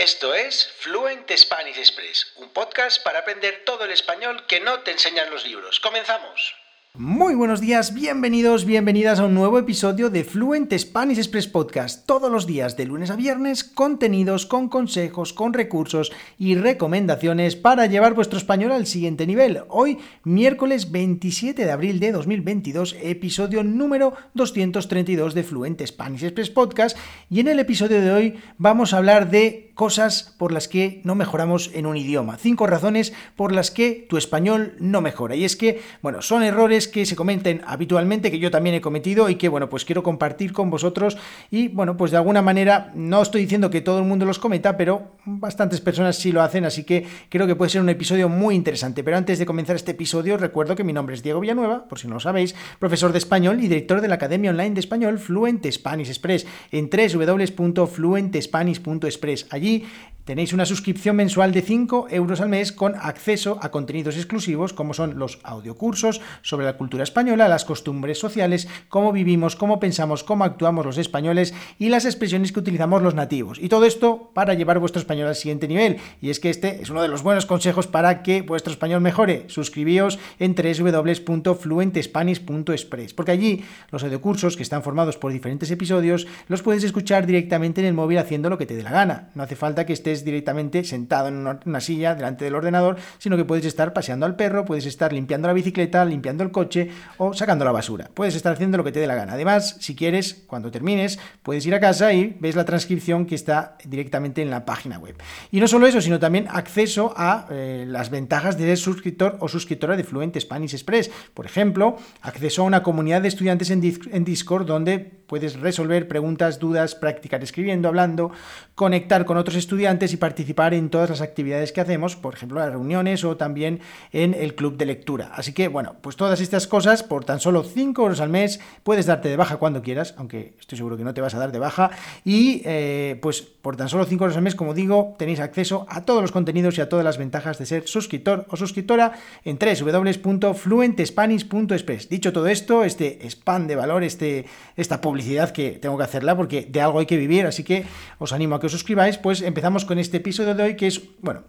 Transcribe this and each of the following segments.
Esto es Fluent Spanish Express, un podcast para aprender todo el español que no te enseñan los libros. ¡Comenzamos! Muy buenos días, bienvenidos, bienvenidas a un nuevo episodio de Fluent Spanish Express Podcast. Todos los días, de lunes a viernes, contenidos con consejos, con recursos y recomendaciones para llevar vuestro español al siguiente nivel. Hoy, miércoles 27 de abril de 2022, episodio número 232 de Fluent Spanish Express Podcast. Y en el episodio de hoy vamos a hablar de cosas por las que no mejoramos en un idioma. Cinco razones por las que tu español no mejora. Y es que, bueno, son errores que se comenten habitualmente, que yo también he cometido y que, bueno, pues quiero compartir con vosotros y, bueno, pues de alguna manera, no estoy diciendo que todo el mundo los cometa, pero bastantes personas sí lo hacen, así que creo que puede ser un episodio muy interesante. Pero antes de comenzar este episodio, recuerdo que mi nombre es Diego Villanueva, por si no lo sabéis, profesor de español y director de la Academia Online de Español Fluent Spanish Express en www.fluentespanish.express. Allí Energie Tenéis una suscripción mensual de 5 euros al mes con acceso a contenidos exclusivos como son los audiocursos sobre la cultura española, las costumbres sociales, cómo vivimos, cómo pensamos, cómo actuamos los españoles y las expresiones que utilizamos los nativos. Y todo esto para llevar vuestro español al siguiente nivel. Y es que este es uno de los buenos consejos para que vuestro español mejore. Suscribíos en www.fluentespanish.express porque allí los audiocursos que están formados por diferentes episodios los puedes escuchar directamente en el móvil haciendo lo que te dé la gana. No hace falta que estés directamente sentado en una, silla delante del ordenador, sino que puedes estar paseando al perro, puedes estar limpiando la bicicleta, limpiando el coche o sacando la basura. Puedes estar haciendo lo que te dé la gana. Además, si quieres, cuando termines, puedes ir a casa y ves la transcripción que está directamente en la página web. Y no solo eso, sino también acceso a eh, las ventajas de ser suscriptor o suscriptora de Fluent Spanish Express. Por ejemplo, acceso a una comunidad de estudiantes en, en Discord donde puedes resolver preguntas, dudas, practicar escribiendo, hablando, conectar con otros estudiantes y participar en todas las actividades que hacemos, por ejemplo, las reuniones o también en el club de lectura. Así que, bueno, pues todas estas cosas por tan solo 5 euros al mes puedes darte de baja cuando quieras, aunque estoy seguro que no te vas a dar de baja. Y eh, pues por tan solo 5 euros al mes, como digo, tenéis acceso a todos los contenidos y a todas las ventajas de ser suscriptor o suscriptora en www.fluentespanish.express. Dicho todo esto, este spam de valor, este, esta publicidad que tengo que hacerla porque de algo hay que vivir, así que os animo a que os suscribáis, pues empezamos con este episodio de hoy que es, bueno,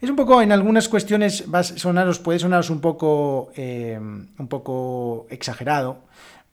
es un poco, en algunas cuestiones va a sonaros, puede sonaros un poco, eh, un poco exagerado,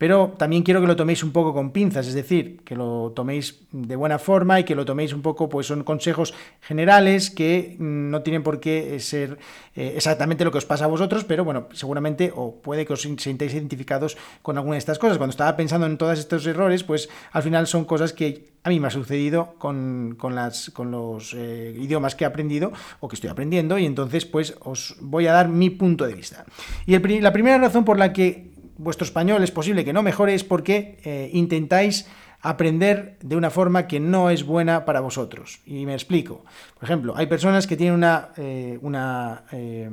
pero también quiero que lo toméis un poco con pinzas, es decir, que lo toméis de buena forma y que lo toméis un poco, pues son consejos generales que mm, no tienen por qué ser eh, exactamente lo que os pasa a vosotros, pero bueno, seguramente o puede que os sintáis identificados con alguna de estas cosas. Cuando estaba pensando en todos estos errores, pues al final son cosas que a mí me ha sucedido con los eh, idiomas que he aprendido o que estoy aprendiendo y entonces pues os voy a dar mi punto de vista. Y la primera razón por la que vuestro español es posible que no mejore es porque eh, intentáis aprender de una forma que no es buena para vosotros. Y me explico. Por ejemplo, hay personas que tienen una, eh, una, eh,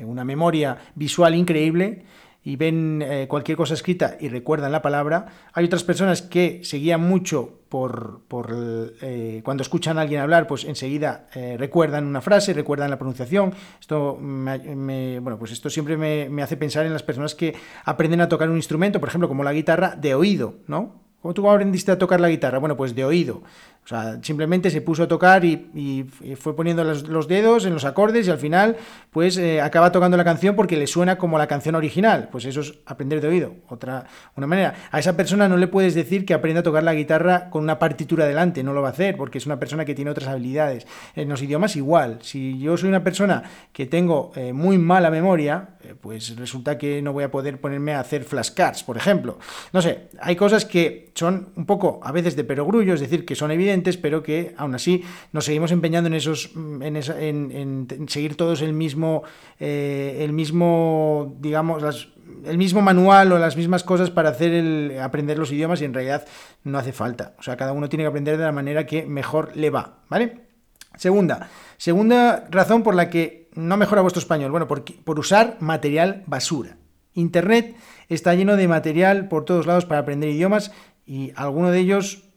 una memoria visual increíble y ven cualquier cosa escrita y recuerdan la palabra. Hay otras personas que se guían mucho por, cuando escuchan a alguien hablar, pues enseguida recuerdan una frase, recuerdan la pronunciación. Esto, me, bueno, pues esto siempre me, me, hace pensar en las personas que aprenden a tocar un instrumento, por ejemplo, como la guitarra, de oído, ¿no? ¿Cómo tú aprendiste a tocar la guitarra? Bueno, pues de oído. O sea, simplemente se puso a tocar y, fue poniendo los, dedos en los acordes y al final, pues eh, acaba tocando la canción porque le suena como la canción original. Pues eso es aprender de oído. Otra, una manera. A esa persona no le puedes decir que aprenda a tocar la guitarra con una partitura delante. No lo va a hacer porque es una persona que tiene otras habilidades. En los idiomas igual. Si yo soy una persona que tengo eh, muy mala memoria, pues resulta que no voy a poder ponerme a hacer flashcards, por ejemplo. No sé, hay cosas que son un poco a veces de perogrullo, es decir, que son evidentes pero que aún así nos seguimos empeñando en esos, en, seguir todos el mismo, eh, el mismo, digamos, el mismo manual o las mismas cosas para hacer el, aprender los idiomas y en realidad no hace falta. O sea, cada uno tiene que aprender de la manera que mejor le va, ¿vale? Segunda, segunda razón por la que no mejora vuestro español. Bueno, por, por usar material basura. Internet está lleno de material por todos lados para aprender idiomas y alguno de ellos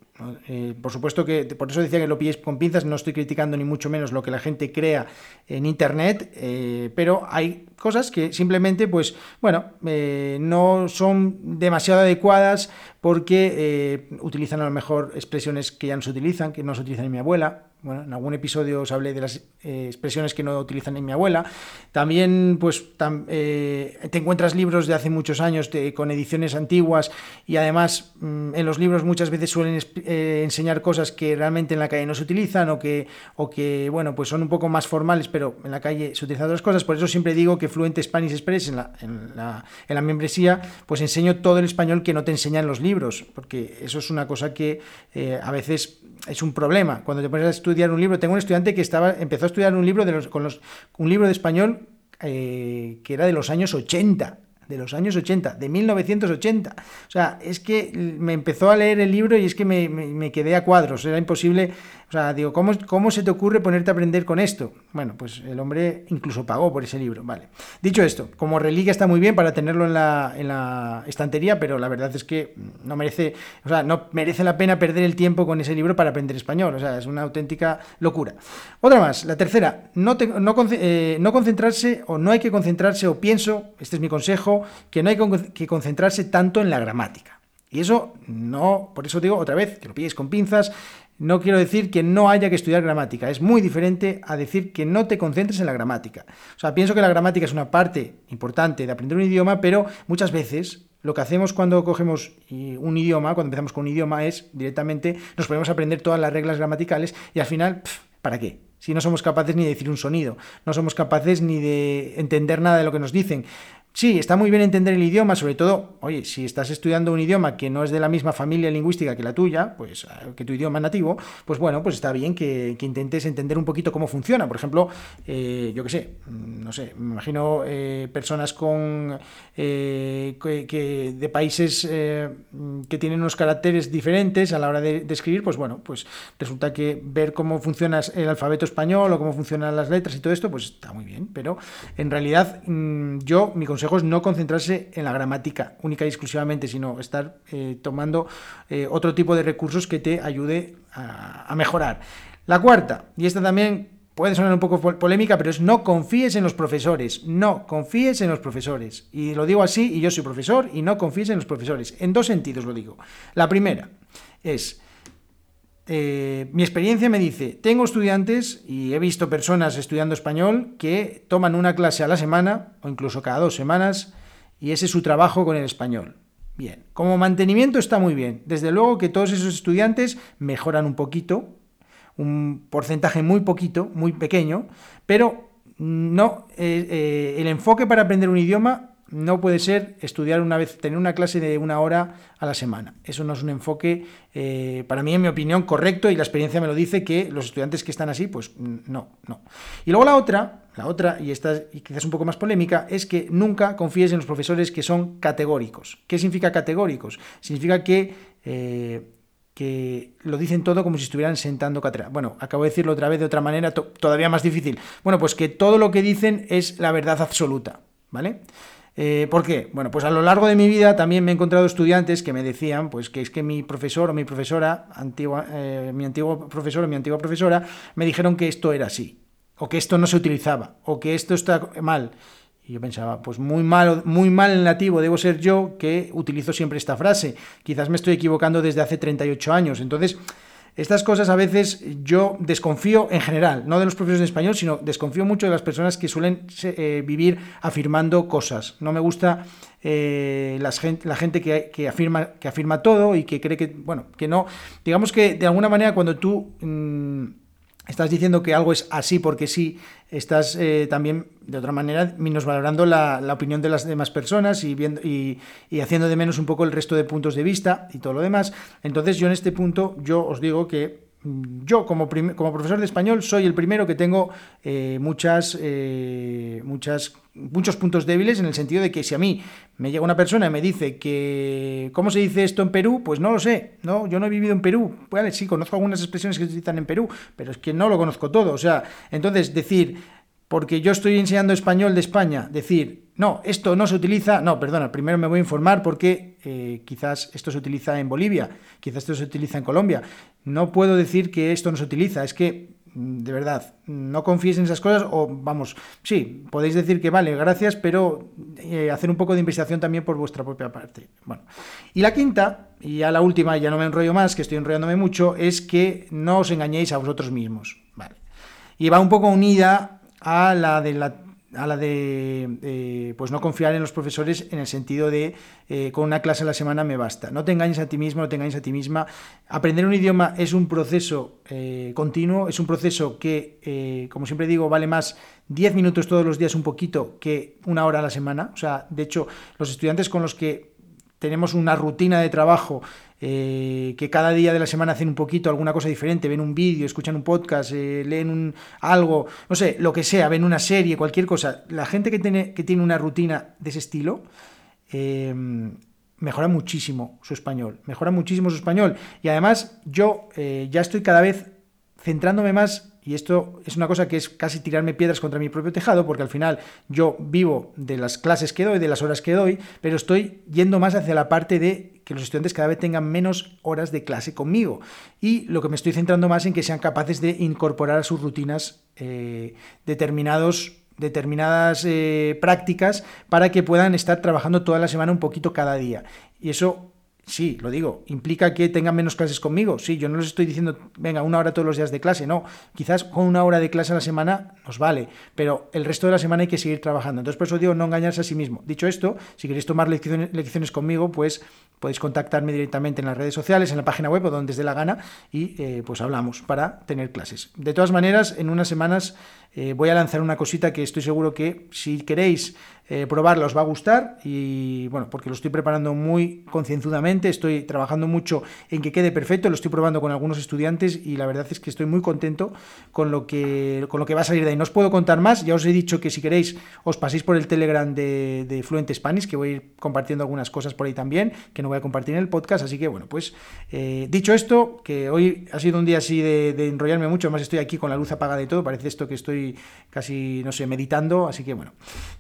eh, por supuesto que por eso decía que lo pilléis con pinzas, no estoy criticando ni mucho menos lo que la gente crea en Internet, eh, pero hay cosas que simplemente, pues, bueno, eh, no son demasiado adecuadas porque utilizan a lo mejor expresiones que ya no se utilizan, que no se utilizan en mi abuela, bueno, en algún episodio os hablé de las eh, expresiones que no utilizan en mi abuela. También, pues, eh, te encuentras libros de hace muchos años con ediciones antiguas y además mm, en los libros muchas veces suelen eh, enseñar cosas que realmente en la calle no se utilizan o que, o que, bueno, pues son un poco más formales, pero en la calle se utilizan otras cosas. Por eso siempre digo que Fluent Spanish Express en la, en la, en la membresía, pues enseño todo el español que no te enseñan los libros, porque eso es una cosa que a veces es un problema. Cuando te pones a estudiar un libro, tengo un estudiante que estaba, empezó a estudiar un libro de los, con los, un libro de español eh, que era de los años 80 de los años 80, de 1980. O sea, es que me empezó a leer el libro y es que me, me, quedé a cuadros, era imposible. O sea, digo, ¿cómo, ¿cómo, se te ocurre ponerte a aprender con esto? Bueno, pues el hombre incluso pagó por ese libro, vale. Dicho esto, como reliquia está muy bien para tenerlo en la, en la estantería, pero la verdad es que no merece, o sea, no merece la pena perder el tiempo con ese libro para aprender español. O sea, es una auténtica locura. Otra más, la tercera, no, no, eh, no concentrarse o no hay que concentrarse o pienso, este es mi consejo, que no hay que concentrarse tanto en la gramática. Y eso no, por eso digo otra vez, que lo pilléis con pinzas, no quiero decir que no haya que estudiar gramática, es muy diferente a decir que no te concentres en la gramática. O sea, pienso que la gramática es una parte importante de aprender un idioma, pero muchas veces lo que hacemos cuando cogemos un idioma, cuando empezamos con un idioma, es directamente nos ponemos a aprender todas las reglas gramaticales y al final, ¿para qué? Si no somos capaces ni de decir un sonido, no somos capaces ni de entender nada de lo que nos dicen. Sí, está muy bien entender el idioma, sobre todo, oye, si estás estudiando un idioma que no es de la misma familia lingüística que la tuya, pues eh, que tu idioma nativo, pues bueno, pues está bien que, intentes entender un poquito cómo funciona. Por ejemplo, eh, yo qué sé, mm, no sé, me imagino eh, personas con que, de países que tienen unos caracteres diferentes a la hora de, de, escribir, pues bueno, pues resulta que ver cómo funciona el alfabeto español o cómo funcionan las letras y todo esto, pues está muy bien. Pero en realidad, mm, yo, mi consejo no concentrarse en la gramática única y exclusivamente, sino estar eh, tomando eh, otro tipo de recursos que te ayude a, mejorar. La cuarta, y esta también puede sonar un poco polémica, pero es no confíes en los profesores, no confíes en los profesores. Y lo digo así, y yo soy profesor, y no confíes en los profesores. En dos sentidos lo digo. La primera es, eh, mi experiencia me dice, tengo estudiantes y he visto personas estudiando español que toman una clase a la semana o incluso cada dos semanas y ese es su trabajo con el español. Bien, como mantenimiento está muy bien. Desde luego que todos esos estudiantes mejoran un poquito, un porcentaje muy poquito, muy pequeño, pero no, eh, eh, el enfoque para aprender un idioma no puede ser estudiar una vez, tener una clase de una hora a la semana. Eso no es un enfoque, eh, para mí, en mi opinión, correcto y la experiencia me lo dice que los estudiantes que están así, pues no, no. Y luego la otra, la otra, y esta quizás un poco más polémica, es que nunca confíes en los profesores que son categóricos. ¿Qué significa categóricos? Significa que... Eh, que lo dicen todo como si estuvieran sentando cátedra. Bueno, acabo de decirlo otra vez de otra manera, todavía más difícil. Bueno, pues que todo lo que dicen es la verdad absoluta, ¿vale? Eh, ¿Por qué? Bueno, pues a lo largo de mi vida también me he encontrado estudiantes que me decían pues que es que mi profesor o mi profesora, antigua, eh, mi antiguo profesor o mi antigua profesora, me dijeron que esto era así, o que esto no se utilizaba, o que esto está mal. Y yo pensaba, pues muy mal, muy mal en nativo debo ser yo que utilizo siempre esta frase. Quizás me estoy equivocando desde hace 38 años. Entonces, estas cosas a veces yo desconfío en general, no de los profesores de español, sino desconfío mucho de las personas que suelen eh, vivir afirmando cosas. No me gusta eh, la gente que, afirma, todo y que cree que, bueno, que no. Digamos que de alguna manera cuando tú... Mm, estás diciendo que algo es así porque sí, estás eh, también, de otra manera, minusvalorando la, la opinión de las demás personas y, y, haciendo de menos un poco el resto de puntos de vista y todo lo demás. Entonces yo en este punto, yo os digo que yo como, como, profesor de español soy el primero que tengo eh, muchas, eh, muchas, muchos puntos débiles en el sentido de que si a mí me llega una persona y me dice que cómo se dice esto en Perú, pues no lo sé, no, yo no he vivido en Perú, vale, sí conozco algunas expresiones que se utilizan en Perú, pero es que no lo conozco todo, o sea, entonces decir porque yo estoy enseñando español de España, decir, no, esto no se utiliza, no, perdona, primero me voy a informar porque eh, quizás esto se utiliza en Bolivia, quizás esto se utiliza en Colombia. No puedo decir que esto no se utiliza, es que de verdad, no confíes en esas cosas o vamos, sí, podéis decir que vale, gracias, pero eh, hacer un poco de investigación también por vuestra propia parte. Bueno, y la quinta, y ya la última, ya no me enrollo más, que estoy enrollándome mucho, es que no os engañéis a vosotros mismos. Vale. Y va un poco unida a la de la a la de eh, pues no confiar en los profesores en el sentido de eh, con una clase a la semana me basta. No te engañes a ti mismo, no te engañes a ti misma. Aprender un idioma es un proceso eh, continuo, es un proceso que, como siempre digo, vale más 10 minutos todos los días un poquito que una hora a la semana. O sea, de hecho, los estudiantes con los que tenemos una rutina de trabajo eh, que cada día de la semana hacen un poquito alguna cosa diferente, ven un vídeo, escuchan un podcast, eh, leen un, algo, no sé, lo que sea, ven una serie, cualquier cosa. La gente que tiene, que tiene una rutina de ese estilo em, mejora muchísimo su español, mejora muchísimo su español. Y además yo eh, ya estoy cada vez centrándome más y esto es una cosa que es casi tirarme piedras contra mi propio tejado, porque al final yo vivo de las clases que doy, de las horas que doy, pero estoy yendo más hacia la parte de que los estudiantes cada vez tengan menos horas de clase conmigo. Y lo que me estoy centrando más en que sean capaces de incorporar a sus rutinas eh, determinados determinadas eh, prácticas para que puedan estar trabajando toda la semana un poquito cada día. Y eso Sí, lo digo. ¿Implica que tengan menos clases conmigo? Sí, yo no les estoy diciendo, venga, una hora todos los días de clase. No, quizás con una hora de clase a la semana nos vale, pero el resto de la semana hay que seguir trabajando. Entonces, por eso digo, no engañarse a sí mismo. Dicho esto, si queréis tomar lecciones, lecciones conmigo, pues podéis contactarme directamente en las redes sociales, en la página web o donde os dé la gana y eh, pues hablamos para tener clases. De todas maneras, en unas semanas eh, voy a lanzar una cosita que estoy seguro que si queréis eh, probarla os va a gustar y bueno, porque lo estoy preparando muy concienzudamente, estoy trabajando mucho en que quede perfecto, lo estoy probando con algunos estudiantes y la verdad es que estoy muy contento con lo que, con lo que va a salir de ahí. No os puedo contar más, ya os he dicho que si queréis os paséis por el Telegram de, de Fluent Spanish, que voy a ir compartiendo algunas cosas por ahí también, que no voy a compartir en el podcast, así que bueno, pues eh, dicho esto, que hoy ha sido un día así de, enrollarme mucho, además estoy aquí con la luz apagada y todo, parece esto que estoy casi, no sé, meditando. Así que bueno,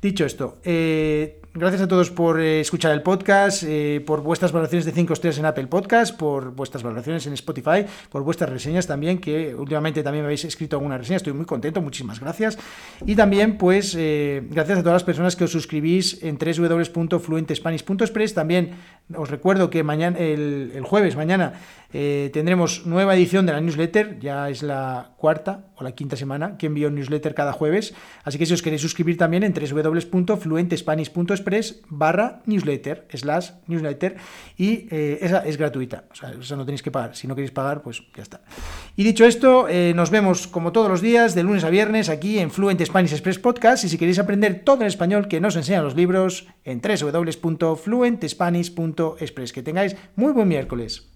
dicho esto, eh, gracias a todos por eh, escuchar el podcast, eh, por vuestras valoraciones de 5 estrellas en Apple Podcast, por vuestras valoraciones en Spotify, por vuestras reseñas también, que últimamente también me habéis escrito alguna reseña, estoy muy contento, muchísimas gracias. Y también, pues, gracias a todas las personas que os suscribís en www.fluentespanish.express. También os recuerdo que mañana, el, el jueves, mañana, tendremos nueva edición de la newsletter, ya es la cuarta o la quinta semana que envío newsletter cada jueves. Así que si os queréis suscribir también en www.fluentespanish.express barra newsletter, slash newsletter, y eh, esa es gratuita. O sea, no tenéis que pagar. Si no queréis pagar, pues ya está. Y dicho esto, eh, nos vemos como todos los días, de lunes a viernes, aquí en Fluent Spanish Express Podcast. Y si queréis aprender todo en español que nos enseñan los libros, en www.fluentespanish.express. Que tengáis muy buen miércoles.